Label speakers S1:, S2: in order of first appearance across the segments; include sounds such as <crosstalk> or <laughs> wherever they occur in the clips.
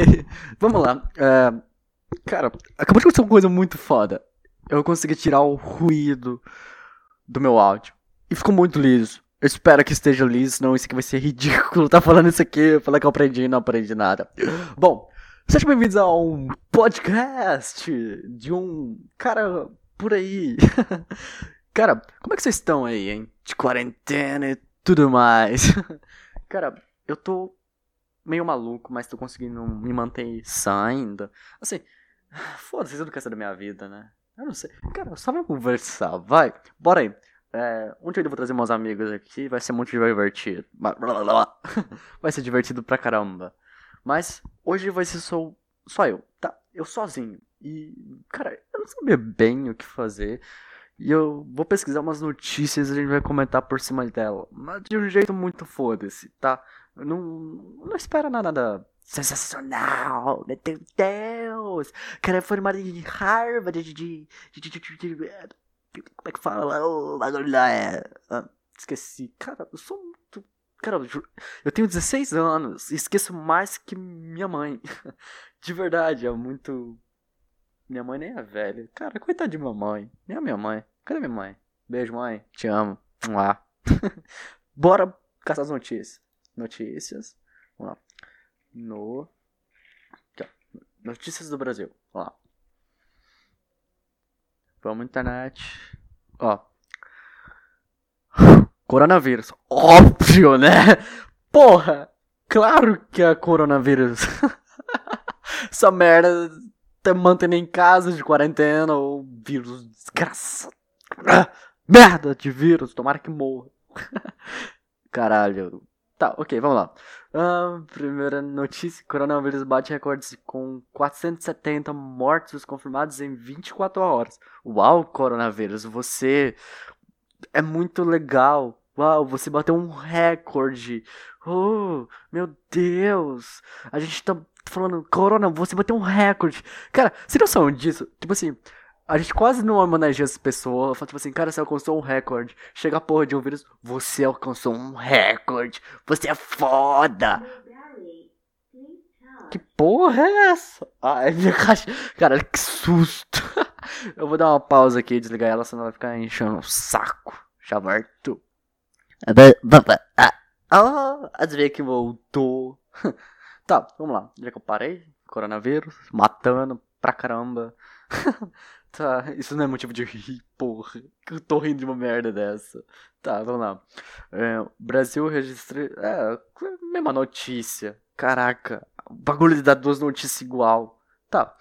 S1: <laughs> vamos lá. É, cara, acabou de acontecer uma coisa muito foda. Eu consegui tirar o ruído do meu áudio. E ficou muito liso. Eu espero que esteja liso, senão isso aqui vai ser ridículo. <laughs> Tá falando isso aqui, falar que eu aprendi e não aprendi nada. Bom, sejam bem-vindos a um podcast de um cara por aí. <laughs> cara, como é que vocês estão aí, hein? De quarentena e tudo mais. cara, eu tô meio maluco, mas tô conseguindo me manter sã ainda. Assim, <sighs> foda-se, eu não quero saber da minha vida, né? Eu não sei. Cara, só vamos conversar, vai. Bora aí. É, um dia eu vou trazer meus amigos aqui, vai ser muito divertido. <laughs> Vai ser divertido pra caramba. Mas hoje vai ser só, só eu, tá? Eu sozinho. E, cara, eu não sabia bem o que fazer. E eu vou pesquisar umas notícias e a gente vai comentar por cima dela. Mas de um jeito muito foda-se, tá? Não, não espera nada sensacional, meu Deus! Cara, é formado em Harvard de, de, de, de, de, Como é que fala? O bagulho lá é. Ah, esqueci. Cara, eu sou muito. Cara, eu tenho 16 anos esqueço mais que minha mãe. <laughs> De verdade, é muito. Minha mãe nem é velha. Cara, coitada de minha mãe. Nem a minha mãe. Cadê minha mãe? Beijo, mãe. Te amo. Lá. <laughs> Bora caçar as notícias notícias. Vamos lá. No. Aqui, ó. Notícias do Brasil. Vamos lá. Vamos internet. Ó. Coronavírus. Óbvio, né? Porra! Claro que é coronavírus. <laughs> Essa merda tá mantendo em casa de quarentena ou vírus desgraçado. Merda de vírus, tomara que morra. <laughs> Caralho, Tá, ok, vamos lá. Uh, primeira notícia: coronavírus bate recordes com 470 mortos confirmados em 24 horas. Uau, coronavírus, você é muito legal. Uau, você bateu um recorde. Oh, meu Deus. A gente tá falando, Corona, você bateu um recorde. Cara, você não noção disso? Tipo assim, a gente quase não homenageia as pessoas. Fala tipo assim, cara, você alcançou um recorde. Chega a porra de um vírus, você alcançou um recorde. Você é foda. Que porra é essa? Ah, <laughs> é minha caixa. Cara, que susto. <laughs> Eu vou dar uma pausa aqui e desligar ela, senão ela vai ficar enchendo o saco. Já volto. Ah, adivinha que voltou. <laughs> Tá, vamos lá. Já que eu parei, coronavírus, matando pra caramba. Tá, isso não é motivo de rir, porra. Eu tô rindo de uma merda dessa. Tá, vamos lá. É, Brasil registra. É, mesma notícia. Caraca, o bagulho de dar duas notícias igual. Tá.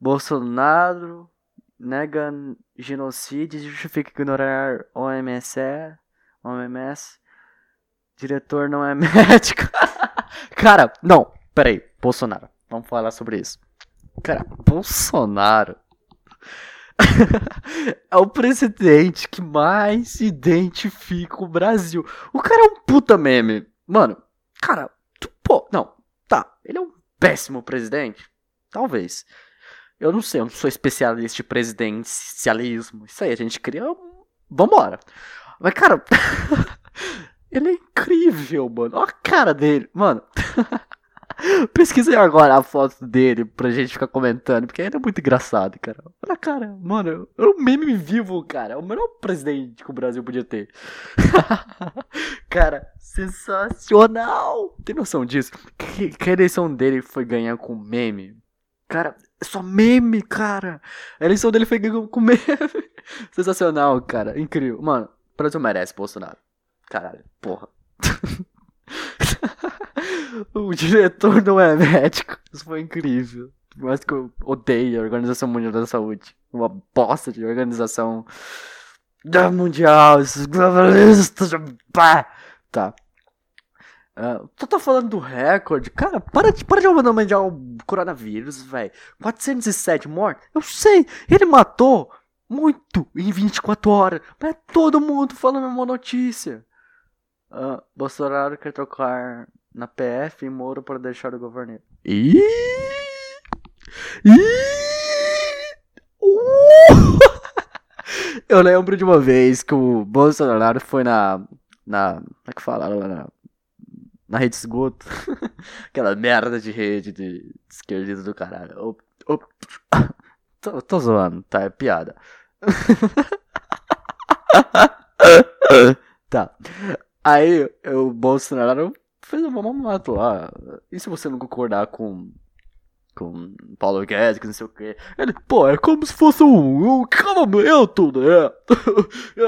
S1: Bolsonaro nega genocídio e justifica ignorar OMS. OMS. Diretor não é <laughs> médico. Cara, não, peraí. Bolsonaro. Vamos falar sobre isso. Cara, Bolsonaro <laughs> é o presidente que mais identifica o Brasil. O cara é um puta meme. Mano, cara, tu, pô, não, tá. Ele é um péssimo presidente? Talvez. Eu não sei, eu não sou especialista de presidencialismo. Isso aí, a gente cria. Vambora. Mas, cara, <laughs> ele é incrível, mano. Olha a cara dele. Mano. <laughs> Pesquisei agora a foto dele pra gente ficar comentando, porque ele é muito engraçado, cara. Olha, cara, mano, é um meme vivo, cara. É o melhor presidente que o Brasil podia ter. <laughs> cara, sensacional! Tem noção disso? Que, que a eleição dele foi ganhar com meme? Cara, é só meme, cara. A eleição dele foi ganhar com meme. <laughs> Sensacional, cara. Incrível. Mano, o Brasil merece Bolsonaro. Caralho, porra. <laughs> <laughs> o diretor não é médico. Isso foi incrível. Mais que eu odeie a Organização Mundial da Saúde. Uma bosta de organização mundial, esses globalistas. Tá. Uh, tu tá falando do recorde? Cara, para de, para de homenagear o coronavírus, velho. 407 mortes? Eu sei, ele matou muito em 24 horas. Mas é todo mundo falando uma notícia. Uh, Bolsonaro quer trocar na PF e Moro para deixar o governo. Ih! Uh! <laughs> Eu lembro de uma vez que o Bolsonaro foi na. na. Como é que fala? Na, na rede esgoto. <laughs> Aquela merda de rede de Esquerdista do caralho. Ô, ô, <laughs> tô, tô zoando, tá? É piada. tá. Aí o Bolsonaro fez uma mamata lá. E se você não concordar com com Paulo Guedes, que não sei o que. Ele, pô, é como se fosse um, um casamento, né? <laughs>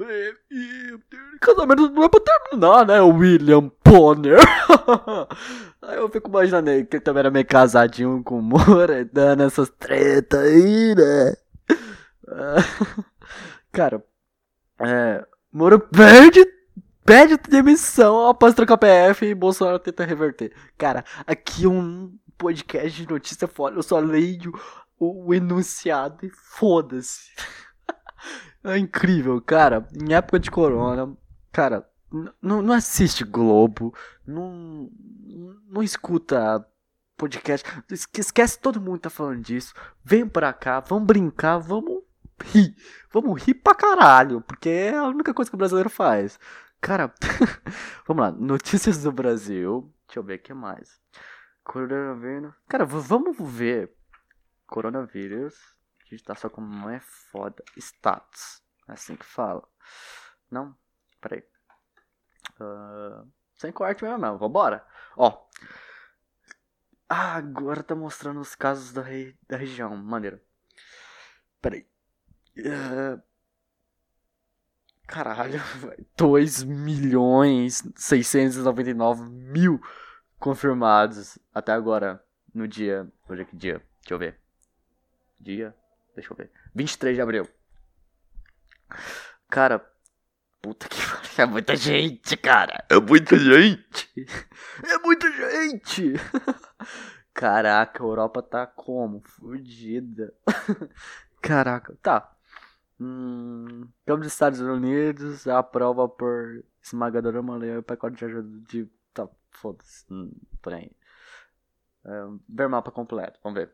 S1: e, e, casamento não é pra terminar, né, William Bonner? <laughs> aí eu fico imaginando que ele também era meio casadinho com o Moura, dando essas tretas aí, né? <laughs> cara, é, Moro perde pede demissão após trocar PF e Bolsonaro tenta reverter. Cara, aqui um podcast de notícia foda, eu só leio o, o enunciado e foda-se. <laughs> é incrível, cara. Em época de corona, cara, não assiste Globo, não, não escuta podcast, esquece todo mundo tá falando disso. Vem pra cá, vamos brincar, vamos rir. Vamos rir pra caralho, porque é a única coisa que o brasileiro faz. Cara, <laughs> vamos lá. Notícias do Brasil. Deixa eu ver o que mais. Coronavírus. Cara, vamos ver. Coronavírus. A gente tá só como não é foda. Status. É assim que fala. Não? Peraí. Uh, sem corte mesmo, não. Vambora. Ó. Ah, agora tá mostrando os casos da, da região. Maneiro. Peraí. Uh, Caralho, <laughs> 2 milhões 699 mil confirmados até agora no dia. Hoje é que dia? Deixa eu ver. Dia? Deixa eu ver. 23 de abril. Cara, puta que <laughs> pariu. É muita gente, cara. É muita gente. É muita gente. Caraca, a Europa tá como? Fudida. <laughs> Caraca, tá. Hum, Câmara dos Estados Unidos aprova por esmagadora maioria o pacote de ajuda de. Tá, foda-se. Hum, porém. É, ver mapa completo, vamos ver.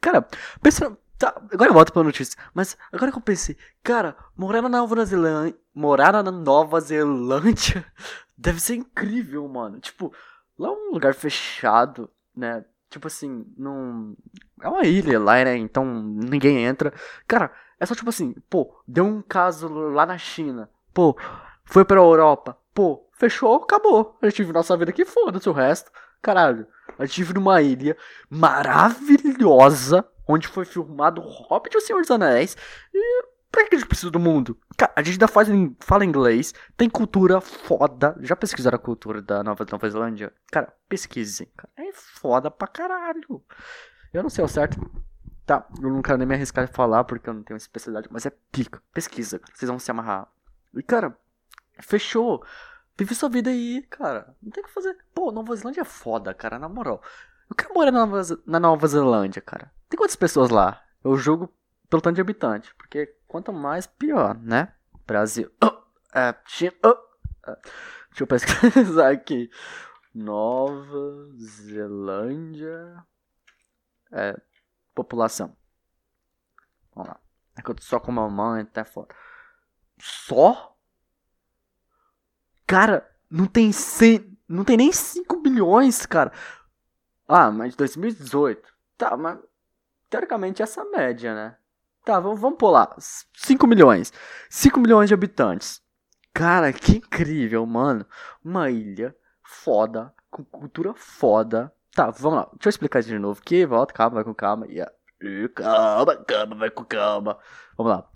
S1: Cara, pensa. Tá, agora eu volto pra notícia. Mas agora que eu pensei, cara, morar na Nova Zelândia. Morar na Nova Zelândia <laughs> deve ser incrível, mano. Tipo, lá é um lugar fechado, né? Tipo assim, não. É uma ilha lá, né? Então ninguém entra. Cara, é só tipo assim, pô, deu um caso lá na China. Pô, foi pra Europa. Pô, fechou, acabou. A gente vive nossa vida aqui, foda-se o resto. Caralho, a gente vive numa ilha maravilhosa, onde foi filmado Hobbit e o Senhor dos Anéis. E Pra que a gente precisa do mundo? Cara, a gente ainda faz, fala inglês, tem cultura foda. Já pesquisaram a cultura da Nova, Nova Zelândia? Cara, pesquisem. É foda pra caralho. Eu não sei o certo. Tá, eu não quero nem me arriscar a falar porque eu não tenho especialidade, mas é pica. Pesquisa. Vocês vão se amarrar. E, cara, fechou. Vive sua vida aí, cara. Não tem o que fazer. Pô, Nova Zelândia é foda, cara, na moral. Eu quero morar na Nova, na Nova Zelândia, cara. Tem quantas pessoas lá? Eu jogo pelo tanto de habitante. Porque quanto mais, pior, né? Brasil. Oh, é, China. Oh, é. Deixa eu pesquisar <laughs> aqui. Nova Zelândia. É, população. Vamos lá. É que eu tô só com uma mãe, até foda. Só? Cara, não tem 100, não tem nem 5 bilhões, cara. Ah, mas 2018. Tá, mas teoricamente essa média, né? Tá, vamos, vamos pular. 5 milhões. 5 milhões de habitantes. Cara, que incrível, mano. Uma ilha foda, com cultura foda. Tá, vamos lá. Deixa eu explicar isso de novo. Que volta, calma, vai com calma. Yeah. Calma, calma, vai com calma. Vamos lá.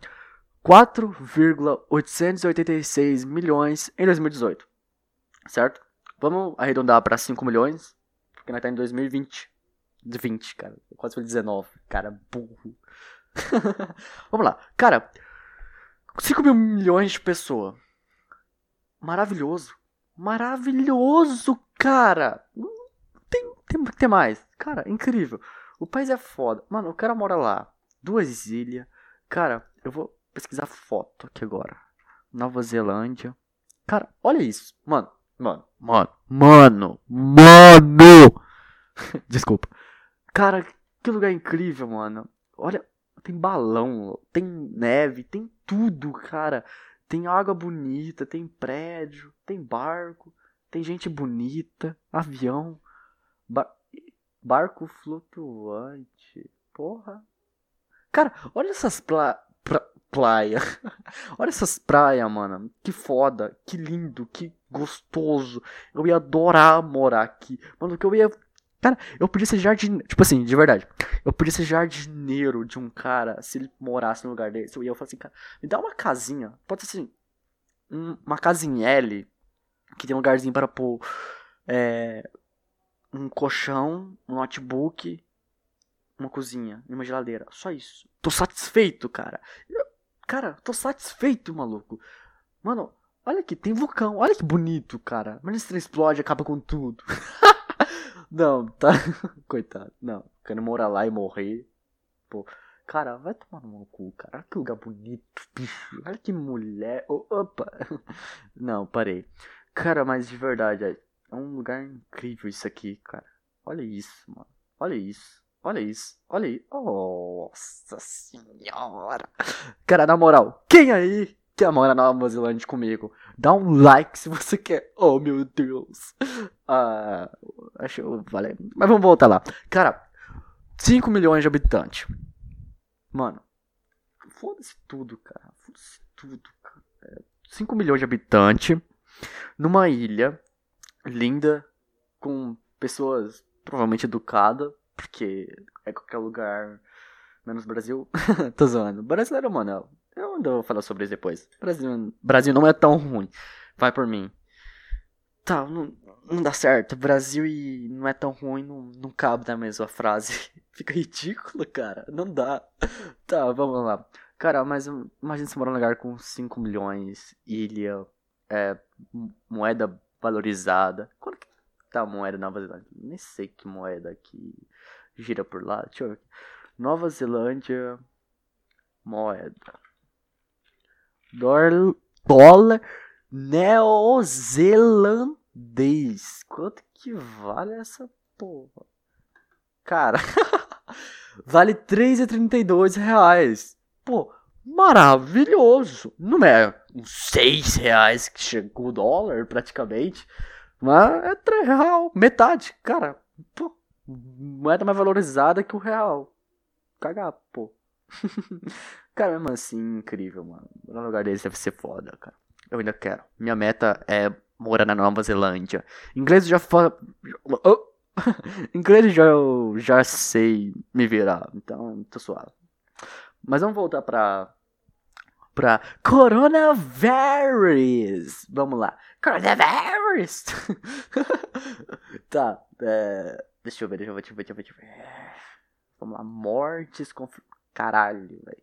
S1: 4,886 milhões em 2018. Certo? Vamos arredondar para 5 milhões, porque nós tá em 2020. 20, cara. Quase foi 19. Cara, burro. <laughs> Vamos lá. Cara, 5 mil milhões de pessoas. Maravilhoso. Maravilhoso, cara. Tem, tem que ter mais. Cara, incrível. O país é foda. Mano, o cara mora lá. Duas ilhas. Cara, eu vou pesquisar foto aqui agora. Nova Zelândia. Cara, olha isso. Mano, mano, mano, mano, mano. <laughs> Desculpa. Cara, que lugar incrível, mano. Olha, tem balão, tem neve, tem tudo, cara. Tem água bonita, tem prédio, tem barco. tem gente bonita, avião, bar barco flutuante. Porra. Cara, olha essas pla pra praia. <laughs> olha essas praias, mano. Que foda, que lindo, que gostoso. Eu ia adorar morar aqui. Mano, que eu ia Cara, eu podia ser jardineiro. Tipo assim, de verdade. Eu podia ser jardineiro de um cara se ele morasse no lugar desse. Eu ia falar assim, cara, me dá uma casinha. Pode ser assim. Um, uma casinha L. Que tem um lugarzinho para pôr. É, um colchão, um notebook, uma cozinha e uma geladeira. Só isso. Tô satisfeito, cara. Eu, cara, tô satisfeito, maluco. Mano, olha aqui, tem vulcão. Olha que bonito, cara. Mas se explode, acaba com tudo. <laughs> Não, tá. <laughs> Coitado. Não. Quero morar lá e morrer. Pô. Cara, vai tomar no cu, cara. Olha que lugar bonito, bicho. Olha que mulher. Oh, opa. <laughs> Não, parei. Cara, mas de verdade, é um lugar incrível isso aqui, cara. Olha isso, mano. Olha isso. Olha isso. Olha aí. Nossa senhora. Cara, na moral, quem aí quer morar na Nova Zelândia comigo? Dá um like se você quer. Oh, meu Deus. Ah, acho vale. Mas vamos voltar lá. Cara, 5 milhões de habitantes. Mano, foda-se tudo, cara. Foda-se tudo, cara. 5 milhões de habitantes numa ilha linda com pessoas provavelmente educadas, porque é qualquer lugar menos Brasil. <laughs> Tô zoando. Brasileiro, mano, eu ainda vou falar sobre isso depois. Brasil, Brasil não é tão ruim. Vai por mim. Tá, não, não dá certo. Brasil e não é tão ruim, não, não cabe na mesma frase. <laughs> Fica ridículo, cara. Não dá. Tá, vamos lá. Cara, mas imagina se morar num lugar com 5 milhões, ilha, é, moeda valorizada. Quanto que tá a moeda na Nova Zelândia? Nem sei que moeda que gira por lá. Deixa eu ver. Nova Zelândia, moeda. Dólar, dólar neozelandês. Quanto que vale essa porra? Cara, <laughs> vale 3,32 reais. Pô, maravilhoso. Não é uns 6 reais que chegou o dólar praticamente. Mas é 3 real, metade. Cara, pô, moeda mais valorizada que o real. Cagar, pô. <laughs> cara, mesmo assim, incrível, mano. No lugar deles deve ser foda, cara. Eu ainda quero. Minha meta é morar na Nova Zelândia. Inglês já fala. Oh. <laughs> Inglês já, eu já sei me virar, então tô suave. Mas vamos voltar pra. pra. Coronavirus! Vamos lá. Coronavirus! <laughs> tá, é, deixa eu ver, deixa eu ver, deixa eu ver, deixa eu ver. Vamos lá, mortes com. Caralho, velho.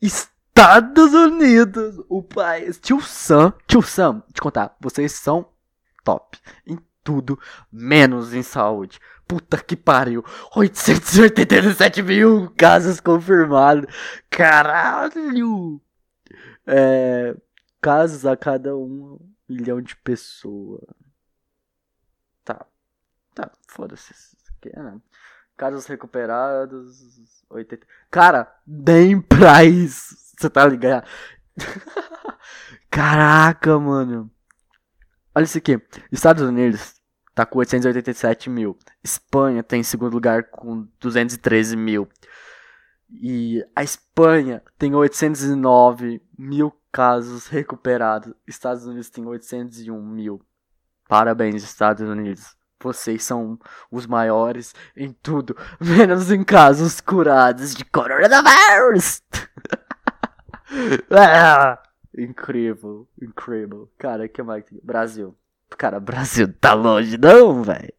S1: Estados Unidos, o país. Tio Sam, tio Sam, te contar, vocês são top em tudo, menos em saúde. Puta que pariu. 887 mil <laughs> casos confirmados. Caralho. É, casos a cada um milhão de pessoas. Tá. Tá, foda-se. Né? Casos recuperados. 80. Cara, nem isso. Você tá ligado? <laughs> Caraca, mano. Olha isso aqui. Estados Unidos tá com 887 mil. Espanha tem em segundo lugar com 213 mil. E a Espanha tem 809 mil casos recuperados. Estados Unidos tem 801 mil. Parabéns, Estados Unidos. Vocês são os maiores em tudo, <laughs> menos em casos curados de coronavírus. <laughs> ah, incrível, incrível. Cara, que mais? Brasil. Cara, Brasil tá longe não, velho.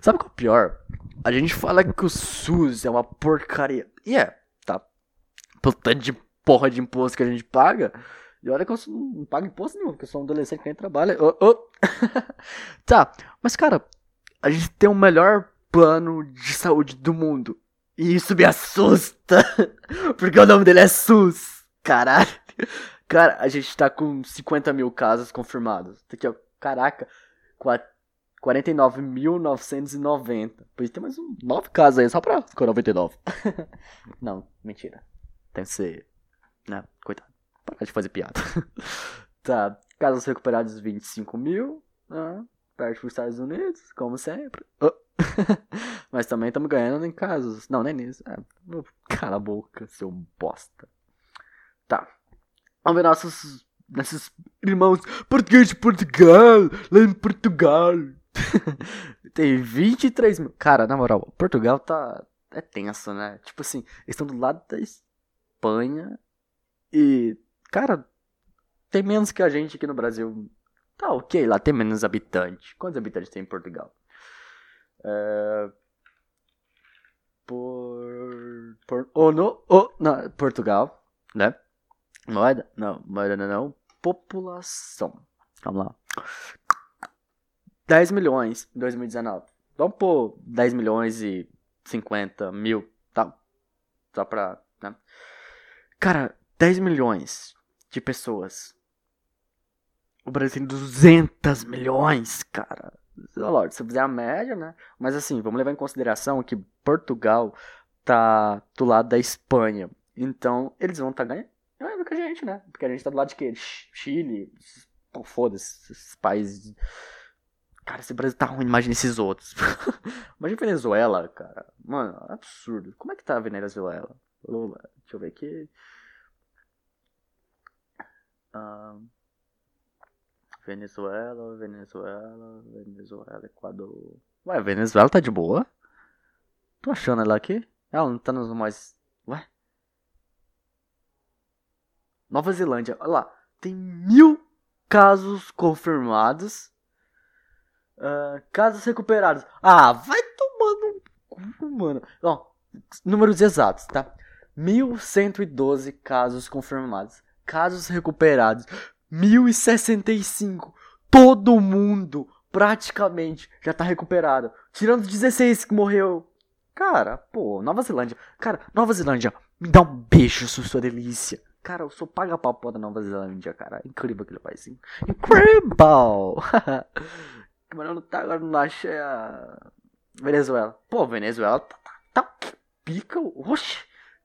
S1: Sabe que é o pior? A gente fala que o SUS é uma porcaria. E é, tá. Pelo tanto de porra de imposto que a gente paga. E olha que eu não pago imposto nenhum, porque eu sou um adolescente que nem trabalha. Oh, <laughs> oh. tá, mas cara, a gente tem o melhor plano de saúde do mundo. E isso me assusta. <laughs> Porque o nome dele é SUS. Caralho. Cara, a gente tá com 50 mil casos confirmados. Aqui, ó. Caraca. 49.990. Pois tem mais um 9 casos aí, só pra ficar 99. <laughs> Não, mentira. Tem que ser. Né, coitado. Parar de fazer piada. <laughs> tá. Casos recuperados 25 mil. Né? Perde para os Estados Unidos, como sempre. Oh. <laughs> Mas também estamos ganhando em casos. Não, nem nisso. É, cala a boca, seu bosta. Tá. Vamos ver nossos, nossos irmãos portugueses de Portugal. Lá em Portugal. <laughs> Tem 23 mil. Cara, na moral, Portugal tá. É tenso, né? Tipo assim, eles estão do lado da Espanha. E. Cara, tem menos que a gente aqui no Brasil. Tá ok, lá tem menos habitantes. Quantos habitantes tem em Portugal? É... Por. Por. Oh, no. Oh, não. Portugal, né? Moeda? Não, moeda não, não. População. Vamos lá. 10 milhões em 2019. Vamos pôr 10 milhões e 50 mil, tá? Só pra. Né? Cara, 10 milhões de pessoas. O Brasil tem 200 milhões, cara. Se fizer a média, né? Mas assim, vamos levar em consideração que Portugal tá do lado da Espanha. Então, eles vão estar tá ganhando do que a gente, né? Porque a gente tá do lado de quê? Chile, foda-se, esses países Cara, esse Brasil tá ruim, imagina esses outros. <laughs> imagina Venezuela, cara. Mano, absurdo. Como é que tá a Venezuela? Lula, deixa eu ver aqui. Uh, Venezuela, Venezuela, Venezuela, Equador. Ué, Venezuela tá de boa? Tô achando ela aqui. Ela não tá nos mais. Ué? Nova Zelândia, olha lá. Tem mil casos confirmados Uh, casos recuperados. Ah, vai tomando um cu, mano. Ó, números exatos, tá? 1112 casos confirmados. Casos recuperados. 1065. Todo mundo, praticamente, já tá recuperado. Tirando 16 que morreu. Cara, pô, Nova Zelândia. Cara, Nova Zelândia, me dá um beijo, sua delícia. Cara, eu sou paga-pau da Nova Zelândia, cara. Incrível <laughs> que ele faz. Incrível! Mas não tá, agora não achei a Venezuela. Pô, Venezuela tá, tá, tá pica. Oxe,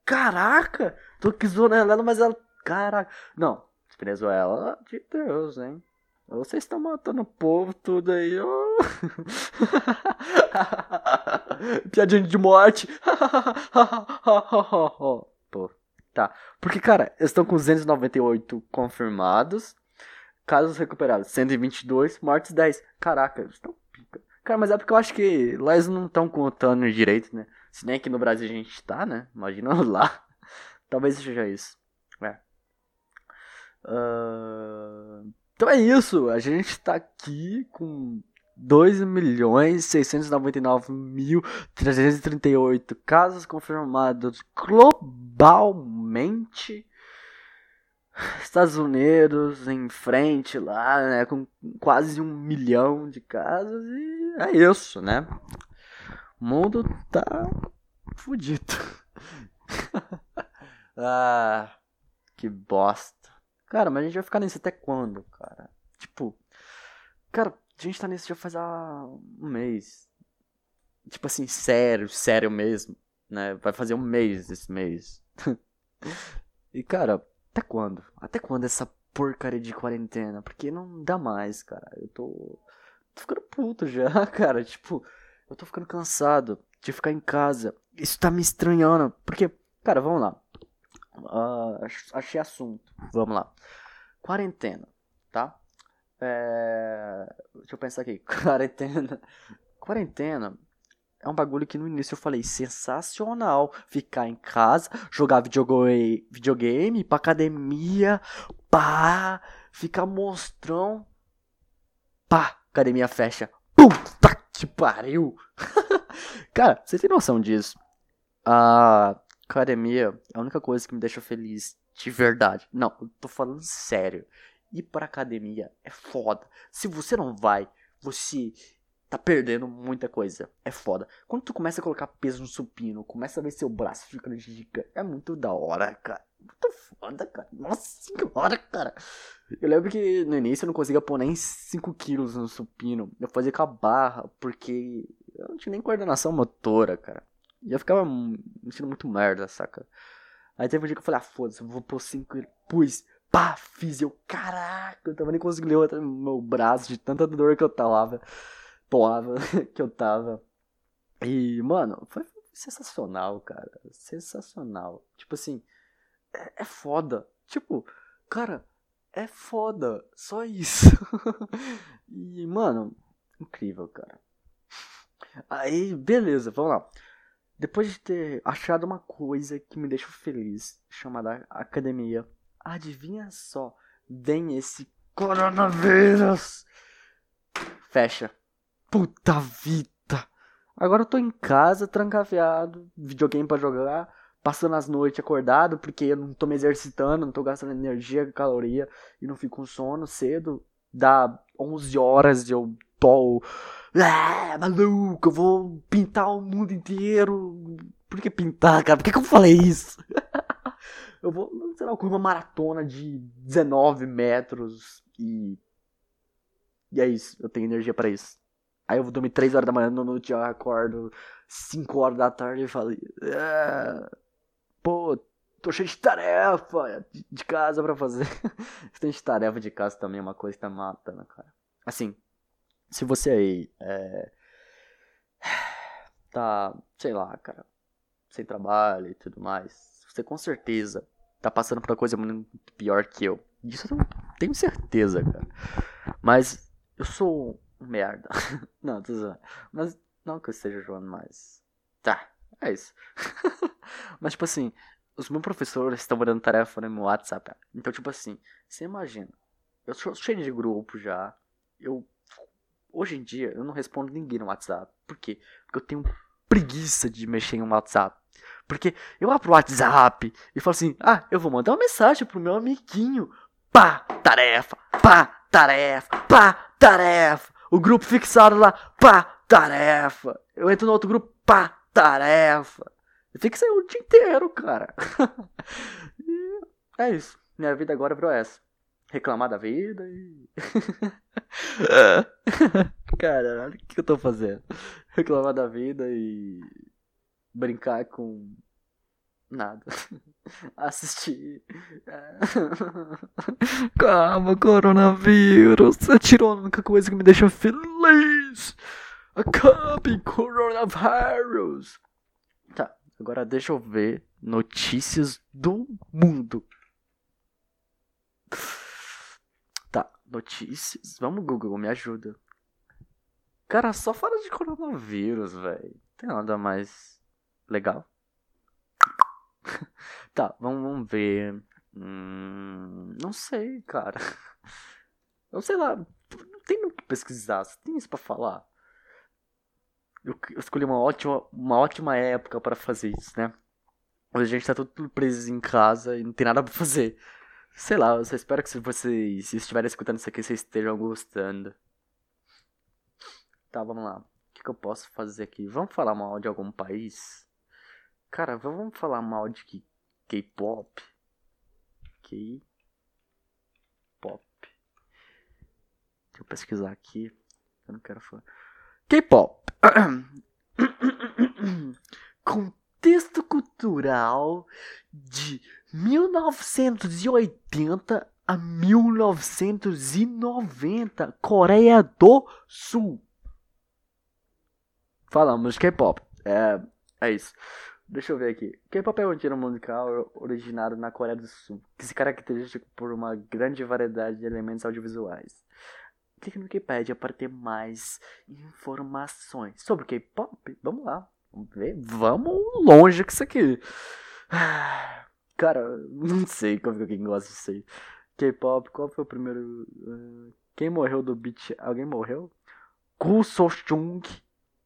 S1: caraca. Tô aqui zoando ela, mas ela. Caraca. Não, Venezuela, de Deus, hein. Vocês estão matando o povo tudo aí, ó. <laughs> Piadinha de morte. <laughs> Pô, tá. Porque, cara, estão com 298 confirmados. Casos recuperados, 122. Mortes, 10. Caraca, eles estão pica. Cara, mas é porque eu acho que lá eles não estão contando direito, né? Se nem aqui no Brasil a gente tá, né? Imagina <laughs> lá. Talvez seja isso. Uh... Então é isso. A gente tá aqui com 2 milhões 699 mil 338 casos confirmados globalmente. Estados Unidos em frente lá, né, com quase um milhão de casas e é isso, né? O mundo tá fudido. <laughs> ah, que bosta. Cara, mas a gente vai ficar nisso até quando, cara? Tipo, cara, a gente tá nisso já faz há um mês. Tipo assim, sério, sério mesmo, né? Vai fazer um mês esse mês. <laughs> e cara, até quando? Até quando essa porcaria de quarentena? Porque não dá mais, cara. Eu tô. tô ficando puto já, <laughs> cara. Tipo, eu tô ficando cansado de ficar em casa. Isso tá me estranhando. Porque, cara, vamos lá. Uh, achei assunto. Vamos lá. Quarentena, tá? É... Deixa eu pensar aqui. <laughs> Quarentena. Quarentena é um bagulho que no início eu falei sensacional. Ficar em casa, jogar videogame, videogame pra academia, pá, ficar monstrão. Pá, academia fecha. Pum, tá que pariu. <laughs> Cara, você tem noção disso? A academia é a única coisa que me deixa feliz de verdade. Não, eu tô falando sério. Ir pra academia é foda. Se você não vai, você tá perdendo muita coisa. É foda. Quando tu começa a colocar peso no supino, começa a ver seu braço ficando gigante, é muito da hora, cara. Muito foda, cara. Nossa senhora, cara. Eu lembro que no início eu não conseguia pôr nem 5 quilos no supino. Eu fazia com a barra, porque eu não tinha nem coordenação motora, cara. E eu ficava me sentindo muito merda, saca? Aí teve um dia que eu falei, ah, foda-se, vou pôr 5 quilos. Pus. pá, fiz eu, caraca, eu tava nem conseguindo levantar meu braço de tanta dor que eu tava, toava, <laughs> que eu tava. E, mano, foi sensacional, cara, sensacional. Tipo assim, é, é foda. Tipo, cara, é foda, só isso. <laughs> e, mano, incrível, cara. Aí, beleza, vamos lá. Depois de ter achado uma coisa que me deixa feliz, chamada academia, adivinha só, vem esse coronavírus. Fecha. Puta vida. Agora eu tô em casa, trancafiado, videogame para jogar, passando as noites acordado, porque eu não tô me exercitando, não tô gastando energia, caloria, e não fico com sono cedo. Dá 11 horas e eu tô ah, maluco, eu vou pintar o mundo inteiro. Por que pintar, cara? Por que, que eu falei isso? <laughs> eu vou, sei lá, correr uma maratona de 19 metros e. E é isso, eu tenho energia para isso. Aí eu vou dormir 3 horas da manhã, no noite eu acordo 5 horas da tarde e falo. Ah, pô, tô cheio de tarefa de casa pra fazer. <laughs> Tem de tarefa de casa também, é uma coisa que tá matando, cara. Assim, se você aí é, <sighs> tá, sei lá, cara, sem trabalho e tudo mais, você com certeza tá passando por uma coisa muito pior que eu. Disso eu tenho certeza, cara. Mas eu sou um merda. <laughs> não, tô zoando. Mas não que eu esteja jogando mais. Tá, é isso. <laughs> Mas tipo assim, os meus professores estão mandando tarefa no meu WhatsApp. Então, tipo assim, você imagina. Eu sou cheio de grupo já. Eu Hoje em dia eu não respondo ninguém no WhatsApp. Por quê? Porque eu tenho preguiça de mexer em um WhatsApp. Porque eu abro o WhatsApp e falo assim: ah, eu vou mandar uma mensagem pro meu amiguinho. Pá, tarefa, pá, tarefa, pá, tarefa. O grupo fixado lá, pá, tarefa. Eu entro no outro grupo, pá, tarefa. Eu fico aí o dia inteiro, cara. <laughs> é isso. Minha vida agora virou essa reclamar da vida e. <laughs> Caralho, o que eu tô fazendo? Reclamar da vida e. brincar com. nada. <laughs> Assistir. <laughs> Calma, coronavírus. Você tirou a única coisa que me deixa feliz. Acabe coronavírus. Tá, agora deixa eu ver notícias do mundo. Notícias? Vamos, Google, me ajuda. Cara, só fala de coronavírus, velho. Tem nada mais legal. <laughs> tá, vamos, vamos ver. Hum, não sei, cara. <laughs> Eu sei lá. Não tem o que pesquisar. Você tem isso pra falar? Eu, escolhi uma ótima, uma ótima época para fazer isso, né? Hoje a gente tá tudo preso em casa e não tem nada pra fazer. Sei lá, eu só espero que se vocês estiverem escutando isso aqui, vocês estejam gostando. Tá, vamos lá. O que, que eu posso fazer aqui? Vamos falar mal de algum país? Cara, vamos falar mal de K-pop? K-pop. Deixa eu pesquisar aqui. Eu não quero falar. K-pop. <coughs> Contexto cultural de 1980 a 1990, Coreia do Sul. Falamos K-pop. É, é isso. Deixa eu ver aqui. K-pop é um gênero musical originado na Coreia do Sul, que se caracteriza por uma grande variedade de elementos audiovisuais. Clique no Wikipedia para ter mais informações sobre K-pop. Vamos lá. Vamos ver. Vamos longe com isso aqui. <sighs> Cara, <laughs> não sei como que gosta disso aí. K-pop, qual foi o primeiro. Uh, quem morreu do beat? Alguém morreu? Ku So-chung,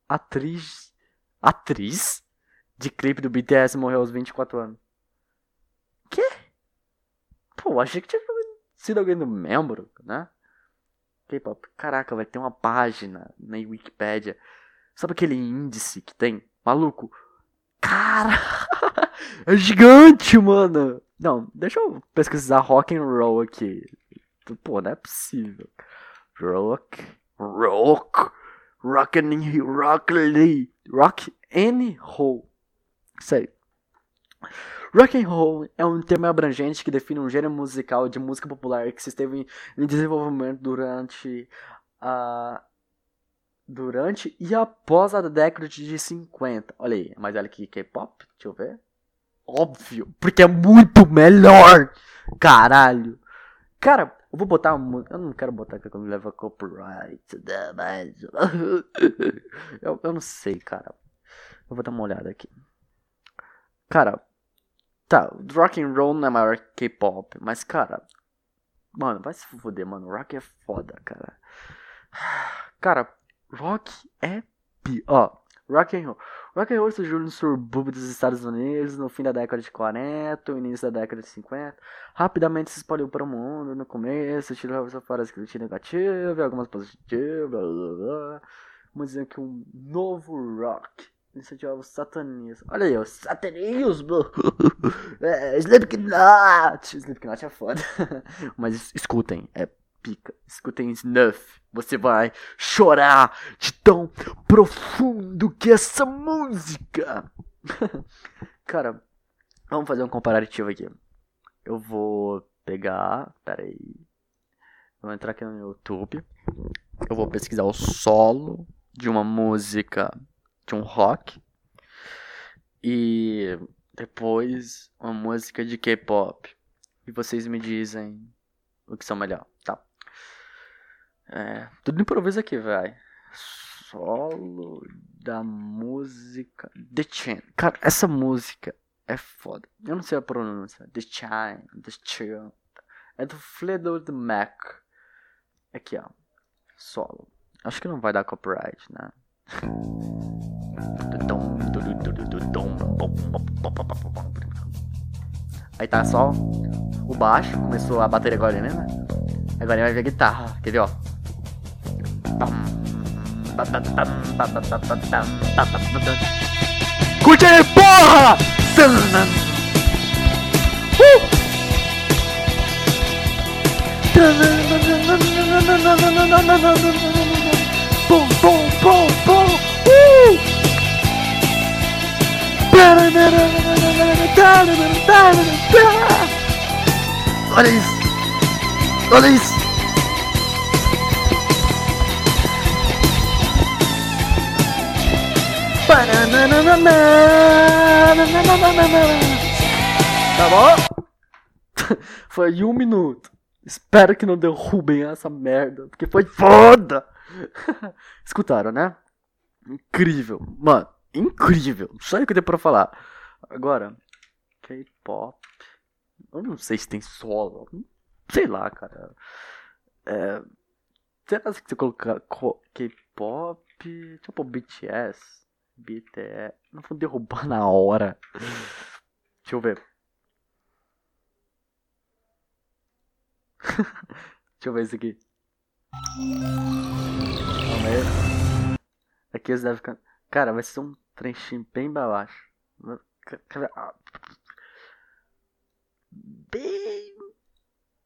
S1: atriz. Atriz? De clipe do BTS morreu aos 24 anos. Que? Pô, achei que tinha sido alguém do membro, né? K-pop. Caraca, vai ter uma página na Wikipedia. Sabe aquele índice que tem? Maluco. Cara! <laughs> É gigante, mano. Não, deixa eu pesquisar rock and roll aqui. Pô, não é possível. Rock, rock, rock and rock, rock and roll. Isso aí. Rock and roll é um termo abrangente que define um gênero musical de música popular que se esteve em desenvolvimento durante a durante e após a década de 50. Olha aí, mais velho que K-pop, deixa eu ver. Óbvio, porque é muito melhor. Caralho. Cara, eu vou botar uma. Eu não quero botar que me leva copyright, né, mas. <laughs> eu, eu não sei, cara. Eu vou dar uma olhada aqui. Cara, tá, rock and roll não é maior que K-pop, mas cara, mano, vai se fuder, mano. Rock é foda, cara. <sighs> Cara, rock é pior. Rock and roll. Rock and roll surgiu no subúrbio dos Estados Unidos no fim da década de 40, no início da década de 50. Rapidamente se espalhou para o mundo. No começo, tirou fora as críticas negativas, algumas positivas, blá blá blá. Vamos dizer que um novo rock incentivava os satanistas. Olha aí, o satanismo! <laughs> é, Slipknot! Slipknot é foda. <laughs> Mas escutem, é pica. Escutem Snuff. Você vai chorar de tão profundo que é essa música. <laughs> Cara, vamos fazer um comparativo aqui. Eu vou pegar. Pera aí. Vou entrar aqui no YouTube. Eu vou pesquisar o solo de uma música de um rock. E depois uma música de K-pop. E vocês me dizem o que são melhor? É, tudo improviso aqui, vai. Solo da música. The Chain. Cara, essa música é foda. Eu não sei a pronúncia. The Chain. The Chain. É do Fleetwood Mac. Aqui, ó. Solo. Acho que não vai dar copyright, né? Aí tá só o baixo. Começou a bateria agora, né? Agora vai ver a guitarra. Quer ver, ó? Curte aí, porra! Uh! Bom, bom, bom, bom! Uh! Olha isso! Olha isso! Tá bom? <laughs> Foi um minuto. Espero que não derrubem essa merda, porque foi foda. <laughs> Escutaram, né? Incrível. Mano, incrível. Só isso que eu tenho pra falar. Agora, K-pop. Eu não sei se tem solo. Sei lá, cara. É, será que você colocar K-pop? Pôr BTS. BTE. Não vou derrubar <laughs> na hora. Deixa eu ver. <laughs> Deixa eu ver isso aqui. Calma aí. Aqui eles devem ficar. Cara, vai ser um trenchinho bem baixo. Bem.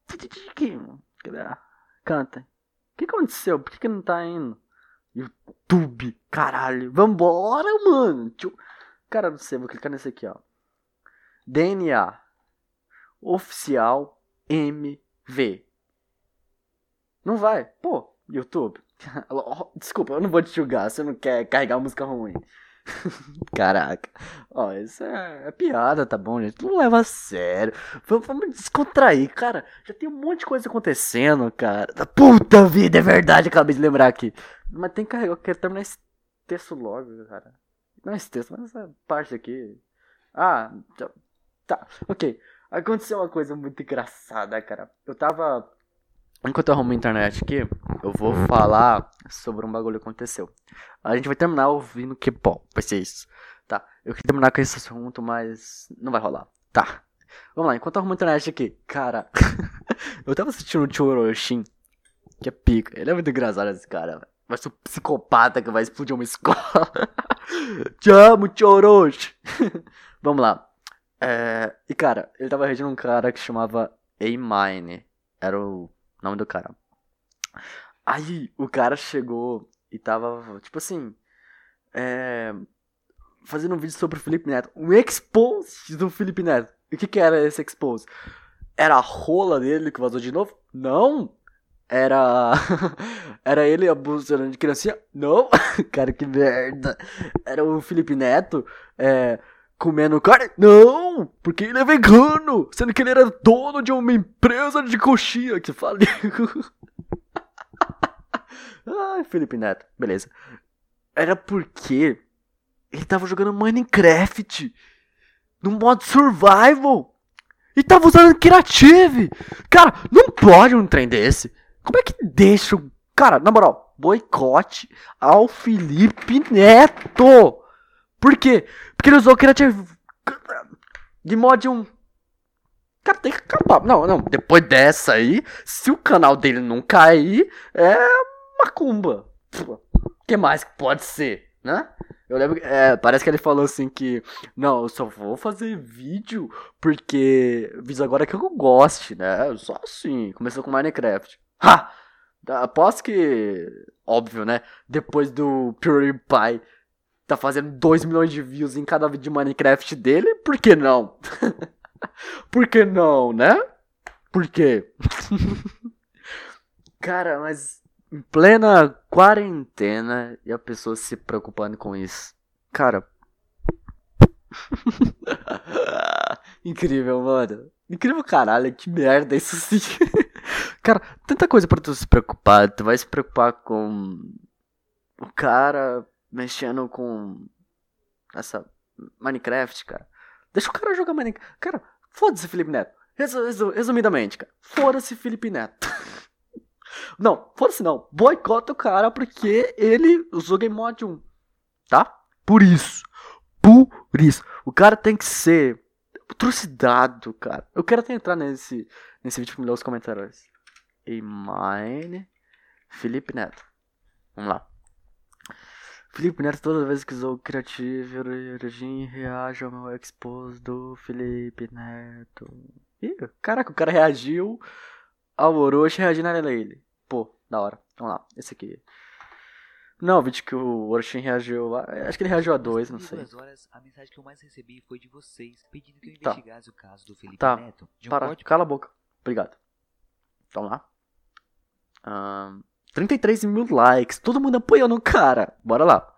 S1: <laughs> Canta. O que aconteceu? Por que, que não tá indo? YouTube, caralho. Vambora, mano. Cara, não sei, vou clicar nesse aqui, ó. DNA. Oficial MV. Não vai. Pô, YouTube. <laughs> Desculpa, eu não vou te julgar. Você não quer carregar música ruim. <laughs> Caraca. Ó, isso é, é, piada, tá bom, gente? Não leva a sério. Vamos, vamos, descontrair, cara. Já tem um monte de coisa acontecendo, cara. Puta vida, é verdade, acabei de lembrar aqui. Mas tem que carregar, eu quero terminar esse texto logo, cara. Não esse texto, mas essa parte aqui. Ah, tá. tá. Ok. Aconteceu uma coisa muito engraçada, cara. Eu tava Enquanto eu arrumo a internet aqui, eu vou falar sobre um bagulho que aconteceu. A gente vai terminar ouvindo K-pop, vai ser isso. Tá, eu queria terminar com esse assunto, mas não vai rolar. Tá, vamos lá, enquanto eu arrumo a internet aqui, cara, <laughs> eu tava assistindo o Choroshin, que é pica. Ele é muito engraçado esse cara, vai ser um psicopata que vai explodir uma escola. <laughs> Te amo, Choroshi. <laughs> vamos lá. É, e cara, ele tava regendo um cara que chamava A-Mine. Era o nome do cara. Aí o cara chegou e tava, tipo assim, é, fazendo um vídeo sobre o Felipe Neto. Um expose do Felipe Neto. E o que, que era esse expose? Era a rola dele que vazou de novo? Não! Era. <laughs> Era ele abusando de criancinha? Não! <laughs> Cara, que merda! Era o Felipe Neto é, comendo carne? Não! Porque ele é vegano! Sendo que ele era dono de uma empresa de coxinha que faliu. <laughs> <laughs> Ai, Felipe Neto, beleza. Era porque ele tava jogando Minecraft no modo survival e tava usando Creative. Cara, não pode um trem desse. Como é que deixa o. Cara, na moral, boicote ao Felipe Neto. Por quê? Porque ele usou Creative de mod 1. Cara, tem que acabar. Não, não. Depois dessa aí, se o canal dele não cair, é macumba. O que mais que pode ser, né? Eu lembro, é, parece que ele falou assim que, não, eu só vou fazer vídeo porque, vídeo agora que eu goste, né? Só assim, começou com Minecraft. Ha! Aposto que, óbvio, né? Depois do PewDiePie tá fazendo 2 milhões de views em cada vídeo de Minecraft dele, por que não? <laughs> <laughs> por que não, né? Por quê? <laughs> Cara, mas em plena quarentena e a pessoa se preocupando com isso. Cara. <laughs> Incrível, mano. Incrível caralho, que merda isso sim. cara, tanta coisa para tu se preocupar. Tu vai se preocupar com o cara mexendo com essa Minecraft, cara. Deixa o cara jogar Minecraft. Cara, foda-se Felipe Neto. Resumidamente, cara. Foda-se Felipe Neto. <laughs> Não, foda-se não. Boicota o cara porque ele usou Game Mod 1. Tá? Por isso. Por isso. O cara tem que ser trucidado, cara. Eu quero até entrar nesse, nesse vídeo pra me ler os comentários. E mine. Felipe Neto. Vamos lá. Felipe Neto toda vez que usou Creative Origin reage ao meu expose do Felipe Neto. Ih, caraca, o cara reagiu ao Orochi reagindo a ele. Pô, da hora. Vamos lá, esse aqui. Não, o vídeo que o Orochin reagiu. Acho que ele reagiu a dois, não sei.
S2: duas horas, a mensagem que eu mais recebi foi de vocês, pedindo que eu
S1: Tá.
S2: investigasse o caso do Felipe
S1: Tá.
S2: Neto. De um
S1: Para, cala a boca. Obrigado. Vamos lá. Ahn, 33 mil likes. Todo mundo apoiando o cara. Bora lá.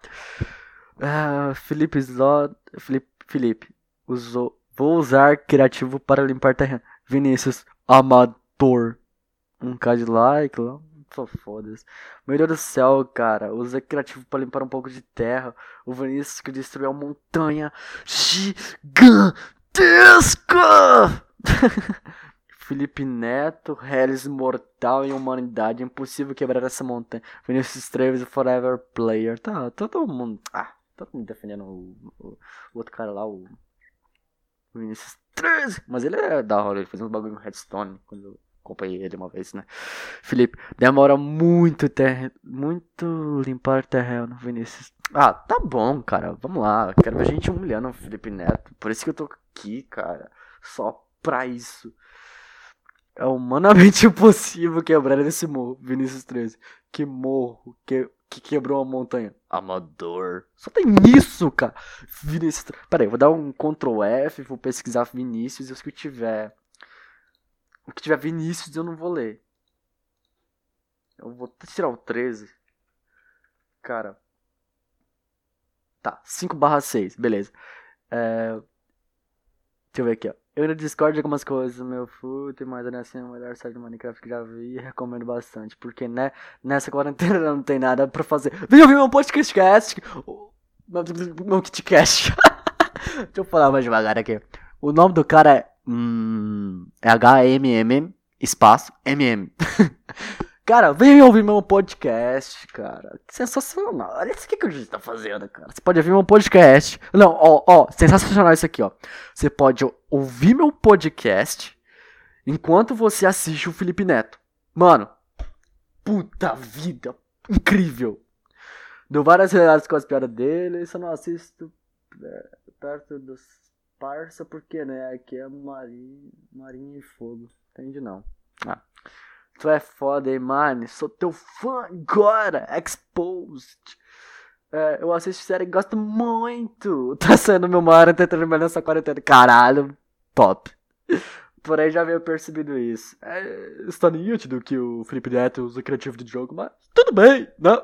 S1: Ah, Felipe Zod. Felipe, Felipe. Usou. Vou usar criativo para limpar terreno. Vinícius. Amador. Um k de like. Só foda-se. Meu Deus do céu, cara. Usa criativo para limpar um pouco de terra. O Vinícius que destruiu a montanha gigantesca. <laughs> Felipe Neto, Hellis Mortal e Humanidade. Impossível quebrar essa montanha. Vinícius Treves, Forever Player. Tá, todo mundo. Ah, todo mundo defendendo o, o, o outro cara lá, o. o Vinícius Treves. Mas ele é da hora, ele fez uns bagulho com Redstone. Quando eu acompanhei ele uma vez, né? Felipe, demora muito ter... muito limpar terreno, Vinícius. Ah, tá bom, cara. Vamos lá. Quero ver gente humilhando o Felipe Neto. Por isso que eu tô aqui, cara. Só pra isso. É humanamente <laughs> impossível quebrar esse morro, Vinícius 13. Que morro que, que quebrou uma montanha. Amador. Só tem isso, cara. Vinícius. 13. Pera aí, vou dar um Ctrl F, vou pesquisar Vinícius e os que tiver. O que tiver Vinícius eu não vou ler. Eu vou tirar o 13. Cara. Tá, 5 barra 6, beleza. É... Deixa eu ver aqui, ó. Eu no Discord algumas coisas do meu fute, mas ainda assim é o melhor site de Minecraft que já vi e recomendo bastante. Porque né, nessa quarentena <laughs> não tem nada pra fazer. Vem ouvir meu podcast cast. o- Meu, meu kitcast. <laughs> Deixa eu falar mais devagar aqui. O nome do cara é. Hum, é HMM espaço MM. <laughs> Cara, vem ouvir meu podcast, cara. Que sensacional. Olha isso aqui que a gente tá fazendo, cara. Você pode ouvir meu podcast. Não, ó, ó, sensacional isso aqui, ó. Você pode ouvir meu podcast enquanto você assiste o Felipe Neto. Mano, puta vida, incrível. Deu várias reais com as piadas dele, só não assisto é, perto dos parça porque, né, aqui é marinha, marinha e fogo. Entende não. Ah. Tu é foda, hein, mano? Sou teu fã agora. Exposed. É, eu assisto série e gosto muito. <laughs> Tá sendo meu maior entretenimento nessa quarentena. Caralho, top. Porém, já havia percebido isso. É, está nítido que o Felipe Neto usa criativo de jogo, mas tudo bem, né?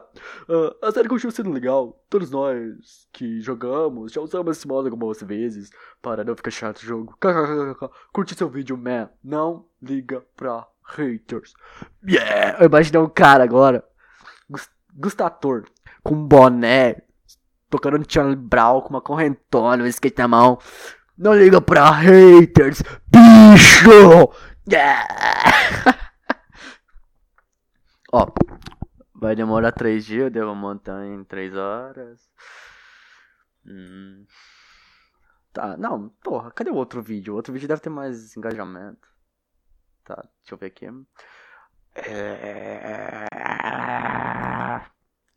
S1: Uh, a série continua sendo legal. Todos nós que jogamos já usamos esse modo algumas vezes para não ficar chato o jogo. <laughs> Curte seu vídeo, man. Não liga pra haters. Yeah! Eu imaginei um cara agora, Gustator, com um boné, tocando Charlie Brown com uma correntona, um skate na mão. Não liga pra haters, bicho! Yeah! <laughs> Ó, vai demorar três dias, eu devo montar em três horas. Hum. Tá, não, porra, cadê o outro vídeo? O outro vídeo deve ter mais engajamento. Tá, deixa eu ver aqui. É...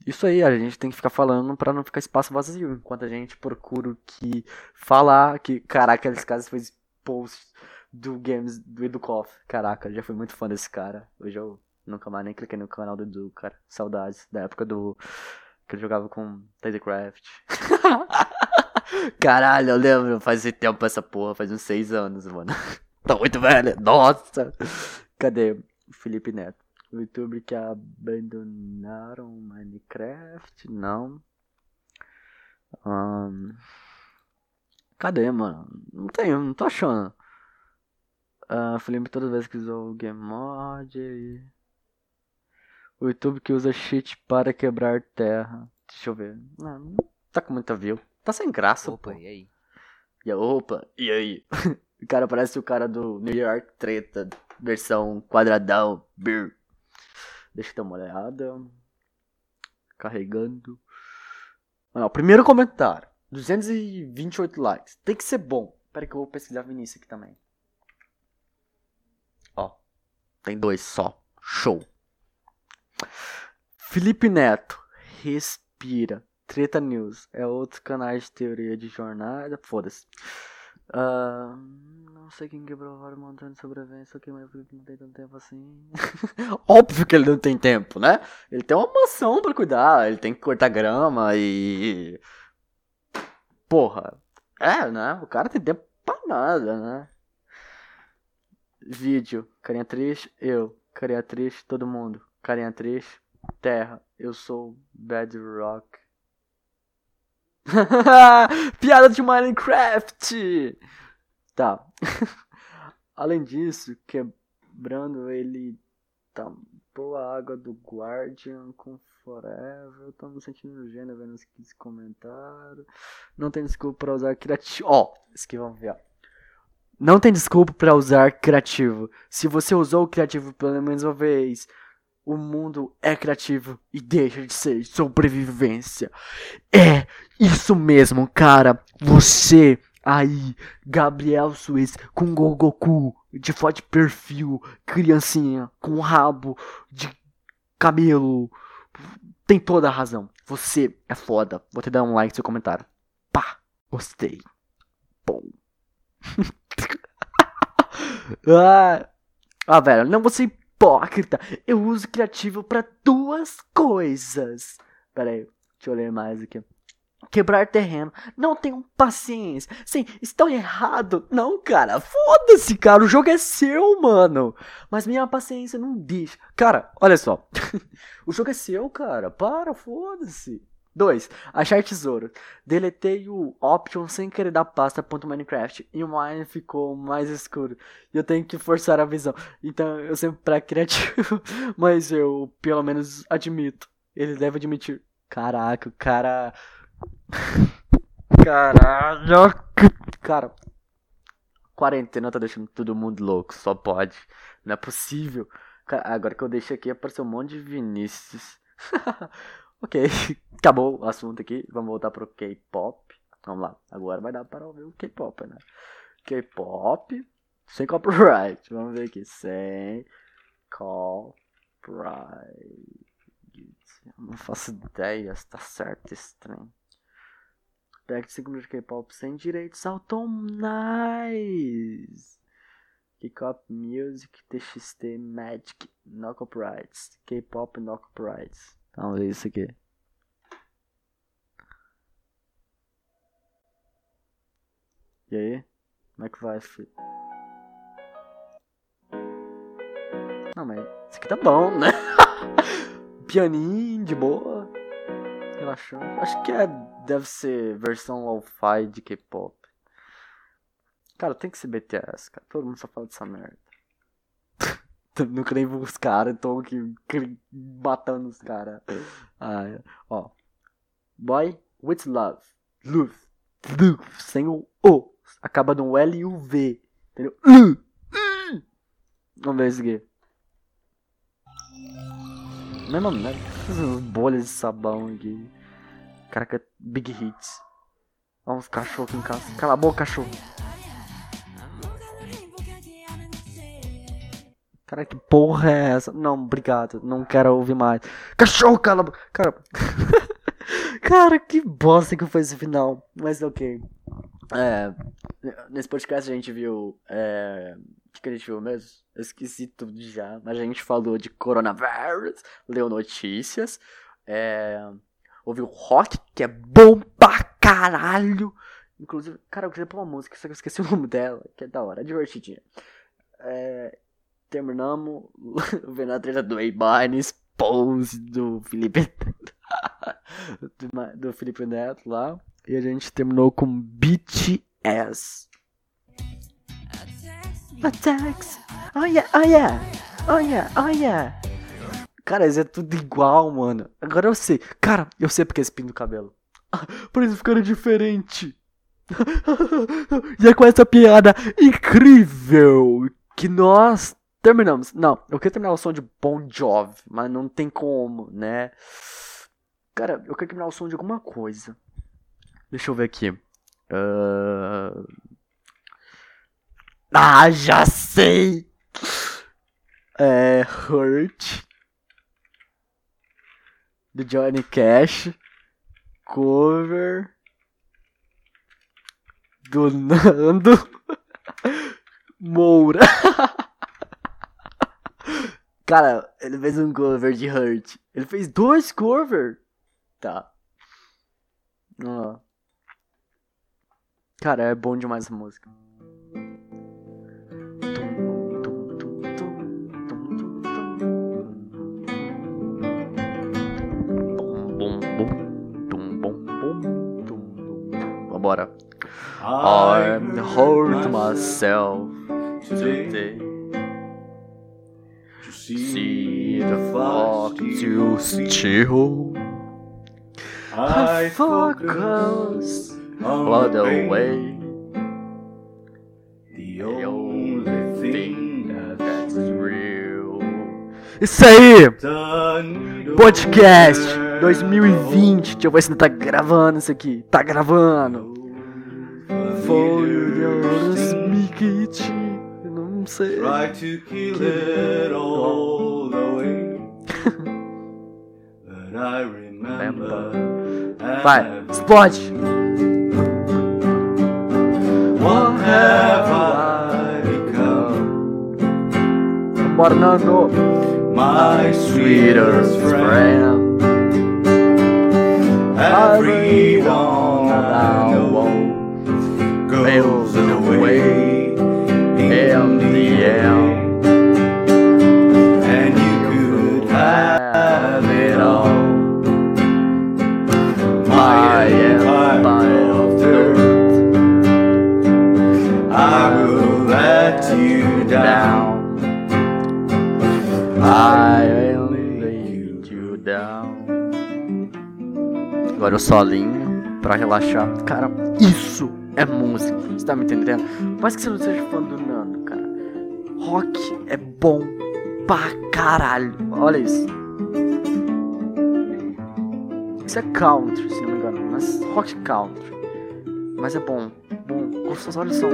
S1: Isso aí, a gente tem que ficar falando para não ficar espaço vazio, enquanto a gente procura o que falar, que, caraca, esse cara fez post do Games do Educoff. Caraca, já fui muito fã desse cara. Hoje eu nunca mais nem cliquei no canal do Edu, cara. Saudades da época do que ele jogava com Tazecraft. <laughs> Caralho, eu lembro, faz tempo essa porra, faz uns seis anos, mano. Tô muito velho, nossa. Cadê Felipe Neto? o YouTube que abandonaram Minecraft? Não. Um, cadê, mano? Não tenho, não tô achando. Uh, Felipe todas as vezes que usou o Game Mod. O YouTube que usa cheat para quebrar terra. Deixa eu ver. Não, não tá com muita view. Tá sem graça.
S2: Opa,
S1: pô.
S2: e aí?
S1: E, opa, e aí? <laughs> cara parece o cara do New York Treta, versão quadradão, beer. Deixa eu dar uma olhada. Carregando. Ah, o primeiro comentário. 228 likes. Tem que ser bom. Espera que eu vou pesquisar Vinícius aqui também. Ó. Tem dois só. Show. Felipe Neto. Respira. Treta News. É outro canal de teoria de jornada. Foda-se. Uh, não sei quem quebrou o montando de sobrevivência, ok, mas Felipe não tem tanto tempo assim. <laughs> Óbvio que ele não tem tempo, né? Ele tem uma mansão pra cuidar, ele tem que cortar grama e. Porra. É, né? O cara tem tempo pra nada, né? Vídeo, carinha triste, eu, carinha triste, todo mundo, carinha triste, terra, eu sou Bedrock. <laughs> Piada de Minecraft! Tá. <laughs> Além disso, quebrando ele tampou a água do Guardian com Forever. Eu tô me sentindo gênio vendo esse comentário. Não tem desculpa pra usar criativo. Ó, oh, aqui vamos ver. Não tem desculpa para usar criativo. Se você usou o criativo pelo menos uma vez, o mundo é criativo e deixa de ser sobrevivência. É isso mesmo, cara. Você aí, Gabriel Suez com Gogoku de foto de perfil, criancinha com rabo de cabelo. Tem toda a razão. Você é foda. Vou te dar um like no seu comentário. Pá, gostei. Bom. <laughs> ah, ah, velho, não você hipócrita. Eu uso criativo para duas coisas. Pera aí, deixa eu ler mais aqui. Quebrar terreno. Não tenho paciência. Sim, estão errado. Não, cara. Foda-se, cara. O jogo é seu, mano. Mas minha paciência não deixa. Cara, olha só. <laughs> o jogo é seu, cara. Para, foda-se. 2. Achar tesouro. Deletei o option sem querer da pasta .minecraft e o mine ficou mais escuro. E eu tenho que forçar a visão. Então eu sempre pra criativo, <laughs> mas eu pelo menos admito. Ele deve admitir. Caraca, o cara. <laughs> Caralho. Cara. Quarentena tá deixando todo mundo louco. Só pode. Não é possível. Agora que eu deixei aqui apareceu um monte de Vinícius. <laughs> Ok, <laughs> acabou o assunto aqui. Vamos voltar pro K-pop. Vamos lá, agora vai dar para ouvir o K-pop, né? K-pop sem copyright. Vamos ver aqui, sem copyright. não faço ideia se tá certo esse trem. Pega 5 minutos de K-pop sem direitos autorais. K-pop Music, TXT, Magic, no copyrights. K-pop, no copyrights. Vamos ver é isso aqui. E aí? Como é que vai, filho? Não, mas isso aqui tá bom, né? <laughs> Pianinho, de boa. Relaxando. Acho que é, deve ser versão lo-fi de K-pop. Cara, tem que ser BTS, cara. Todo mundo só fala dessa merda. <laughs> Nunca nem vi os caras, tô aqui matando os caras. Ah, é. Ó. Boy with love. Love. Love. Sem o O. Acaba no L e o V. Entendeu? Hum. Vamos ver isso aqui. Mesma merda. Essas bolhas de sabão aqui. Caraca, big hits. Olha uns cachorros aqui em casa. Cala a boca, cachorro. Cara, que porra é essa? Não, obrigado. Não quero ouvir mais. Cachorro, cala. Cara. <laughs> Cara, que bosta que foi esse final. Mas ok. É, nesse podcast a gente viu. É, o que, que a gente viu mesmo? Eu esqueci tudo já. Mas a gente falou de coronavírus, leu notícias. É, ouviu rock, que é bom pra caralho. Inclusive, cara, eu queria pôr uma música, só que eu esqueci o nome dela, que é da hora, é divertidinha. É, terminamos vendo a treta do A-Barnes, Pose do Felipe <laughs> do, Felipe Neto lá. E a gente terminou com BTS. Attacks. Oh yeah, oh yeah. Oh yeah, oh yeah. Cara, isso é tudo igual, mano. Agora eu sei. Cara, eu sei porque esse pin do cabelo. <laughs> Por isso ficaram diferente. <laughs> e é com essa piada incrível que nós terminamos. Não, eu queria terminar o som de Bon Jovi, mas não tem como, né? Cara, eu quero terminar o som de alguma coisa. Deixa eu ver aqui. Ah, Ah, já sei! É. Hurt. Do Johnny Cash. Cover. Do Nando. <laughs> Moura. <laughs> Cara, ele fez um cover de Hurt. Ele fez dois covers. Tá. Ó. Cara, é bom demais essa música. Vambora. I hurt myself today. See the fuck to steal.
S3: I
S1: focus all
S3: on
S1: the way.
S3: The only thing that's
S1: real. Isso aí! Podcast 2020. Deixa eu ver se não tá gravando isso aqui. Tá gravando. Foi eu sei.
S3: Try to kill it all the way. <laughs> But I remember.
S1: Vai,
S3: have-
S1: explode!
S3: What have I become?
S1: Bora, Nando!
S3: My sweetest friend. Everyone I know goes away in the. And you could have it all. My empire of dirt. I will let you down.
S1: I will lay you down. Agora o solinho pra relaxar. Cara, isso é música. Você tá me entendendo? Mais que você não seja fã do bom pra caralho. Olha isso. Isso é country, se não me engano. Mas rock country. Mas é bom. Bom. Gostoso, olha só.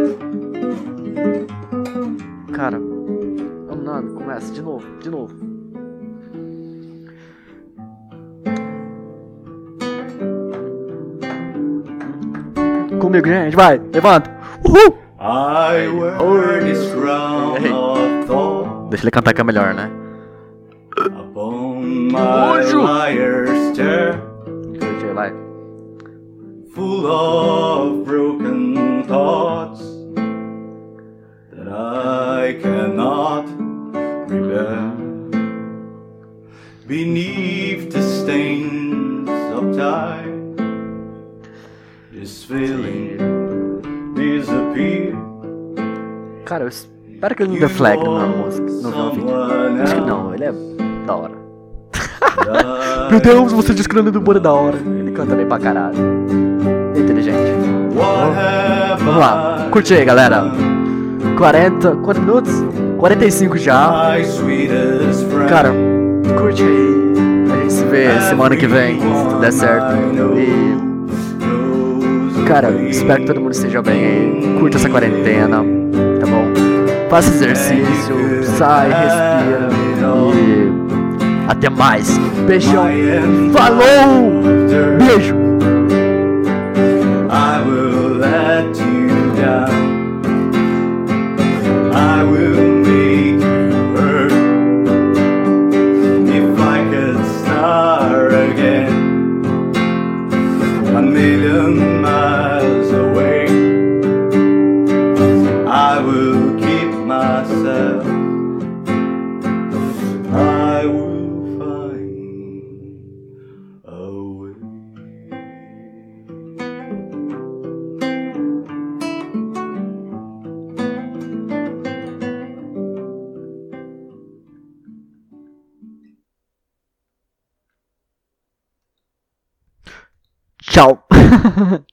S1: Cara. Ô Nando, começa de novo, de novo. Comigo, gente, vai, levanta. Uhul!
S3: I wear this crown of thorn
S1: Deixa ele cantar que é melhor, né?
S3: upon my full of broken thoughts that I cannot rebel beneath the stains of time. This feeling disappear.
S1: Cara, eu espero que ele não deflegue na música, no meu vídeo. Acho que não, ele é da hora. <laughs> Meu Deus, você disse que o nome do Bora é da hora. Ele canta bem pra caralho. É inteligente. Vamos lá, curte aí, galera. 40. Quantos minutos? 45 já. Cara, curte aí. A gente se vê semana que vem, se tudo der certo. E. Cara, espero que todo mundo esteja bem aí. Curta essa quarentena? Faça exercício, sai, respira. E. Até mais. Beijão. Falou! Beijo! Tchau. <laughs>